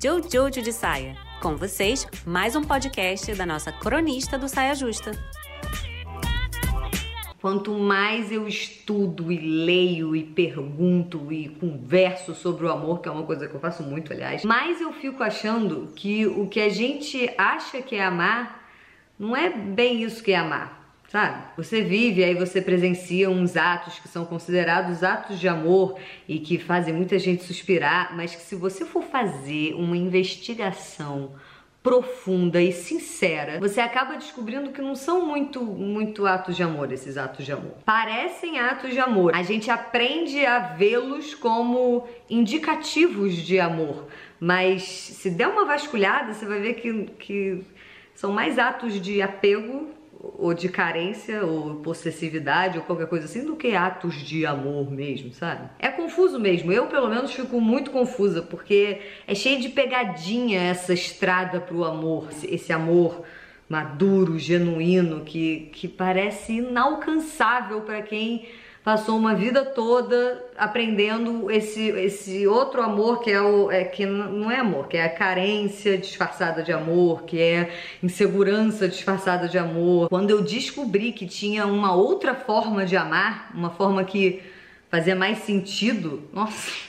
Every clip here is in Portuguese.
Jojo de Saia. Com vocês, mais um podcast da nossa cronista do Saia Justa. Quanto mais eu estudo e leio e pergunto e converso sobre o amor, que é uma coisa que eu faço muito, aliás, mais eu fico achando que o que a gente acha que é amar não é bem isso que é amar sabe? Você vive, aí você presencia uns atos que são considerados atos de amor e que fazem muita gente suspirar, mas que se você for fazer uma investigação profunda e sincera, você acaba descobrindo que não são muito muito atos de amor esses atos de amor. Parecem atos de amor. A gente aprende a vê-los como indicativos de amor, mas se der uma vasculhada, você vai ver que, que são mais atos de apego ou de carência ou possessividade ou qualquer coisa assim do que atos de amor mesmo, sabe? É confuso mesmo. Eu, pelo menos, fico muito confusa porque é cheio de pegadinha essa estrada pro amor, esse amor maduro, genuíno que que parece inalcançável para quem passou uma vida toda aprendendo esse, esse outro amor que é o é, que não é amor, que é a carência disfarçada de amor, que é insegurança disfarçada de amor. Quando eu descobri que tinha uma outra forma de amar, uma forma que fazia mais sentido, nossa,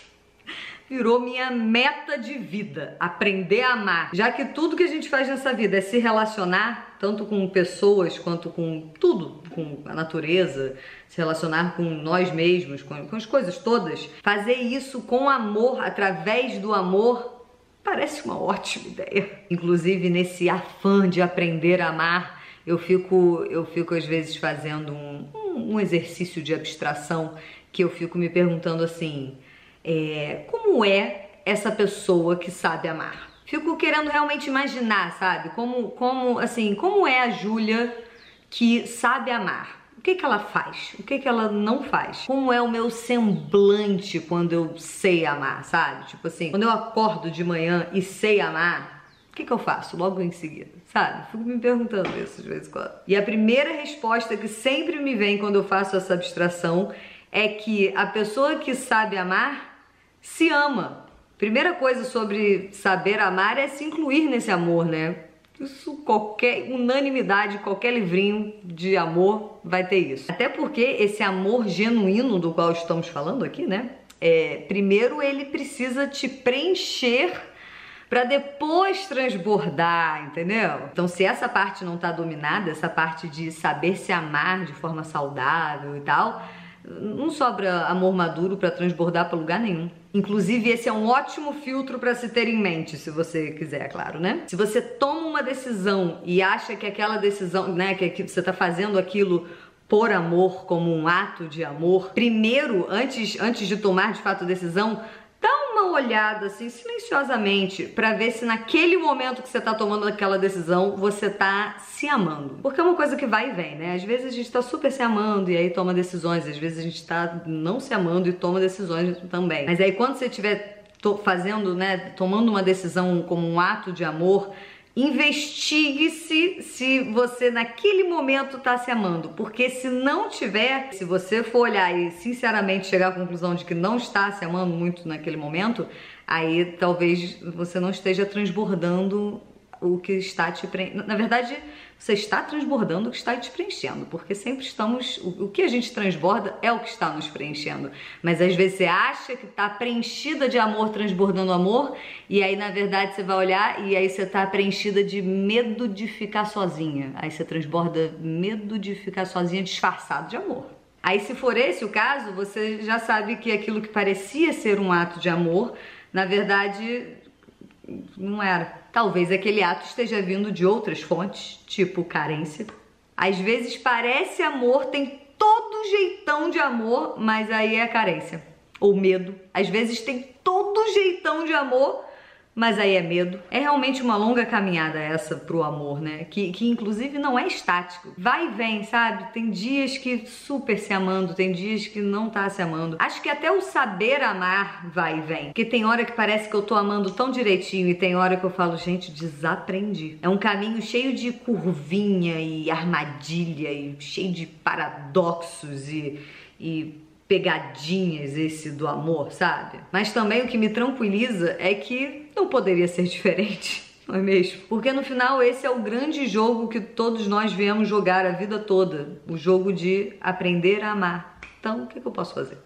virou minha meta de vida, aprender a amar. Já que tudo que a gente faz nessa vida é se relacionar, tanto com pessoas quanto com tudo, com a natureza, se relacionar com nós mesmos, com, com as coisas todas, fazer isso com amor, através do amor, parece uma ótima ideia. Inclusive nesse afã de aprender a amar, eu fico, eu fico às vezes fazendo um, um exercício de abstração que eu fico me perguntando assim, é, como é essa pessoa que sabe amar? Fico querendo realmente imaginar, sabe? Como, como, assim, como é a Júlia que sabe amar? O que, que ela faz? O que, que ela não faz? Como é o meu semblante quando eu sei amar, sabe? Tipo assim, quando eu acordo de manhã e sei amar, o que, que eu faço logo em seguida, sabe? Fico me perguntando isso de vez em quando. E a primeira resposta que sempre me vem quando eu faço essa abstração é que a pessoa que sabe amar se ama. Primeira coisa sobre saber amar é se incluir nesse amor, né? Isso qualquer unanimidade, qualquer livrinho de amor vai ter isso. Até porque esse amor genuíno do qual estamos falando aqui, né? É, primeiro ele precisa te preencher para depois transbordar, entendeu? Então, se essa parte não tá dominada, essa parte de saber se amar de forma saudável e tal, não sobra amor maduro para transbordar para lugar nenhum. Inclusive, esse é um ótimo filtro para se ter em mente, se você quiser, é claro, né? Se você toma uma decisão e acha que aquela decisão, né, que você tá fazendo aquilo por amor, como um ato de amor, primeiro, antes, antes de tomar de fato a decisão, uma olhada assim silenciosamente para ver se naquele momento que você tá tomando aquela decisão você tá se amando. Porque é uma coisa que vai e vem, né? Às vezes a gente tá super se amando e aí toma decisões, às vezes a gente tá não se amando e toma decisões também. Mas aí quando você estiver fazendo, né, tomando uma decisão como um ato de amor, investigue-se se você naquele momento está se amando, porque se não tiver, se você for olhar e sinceramente chegar à conclusão de que não está se amando muito naquele momento, aí talvez você não esteja transbordando o que está te preenchendo. Na verdade, você está transbordando o que está te preenchendo, porque sempre estamos. O que a gente transborda é o que está nos preenchendo. Mas às vezes você acha que está preenchida de amor, transbordando amor, e aí na verdade você vai olhar e aí você está preenchida de medo de ficar sozinha. Aí você transborda medo de ficar sozinha disfarçado de amor. Aí, se for esse o caso, você já sabe que aquilo que parecia ser um ato de amor, na verdade, não era. Talvez aquele ato esteja vindo de outras fontes, tipo carência. Às vezes parece amor, tem todo jeitão de amor, mas aí é carência. Ou medo. Às vezes tem todo jeitão de amor, mas aí é medo. É realmente uma longa caminhada essa pro amor, né? Que, que inclusive não é estático. Vai e vem, sabe? Tem dias que super se amando, tem dias que não tá se amando. Acho que até o saber amar vai e vem. Porque tem hora que parece que eu tô amando tão direitinho e tem hora que eu falo, gente, desaprendi. É um caminho cheio de curvinha e armadilha e cheio de paradoxos e, e pegadinhas esse do amor, sabe? Mas também o que me tranquiliza é que não poderia ser diferente. Não é mesmo? Porque no final esse é o grande jogo que todos nós viemos jogar a vida toda. O jogo de aprender a amar. Então, o que, que eu posso fazer?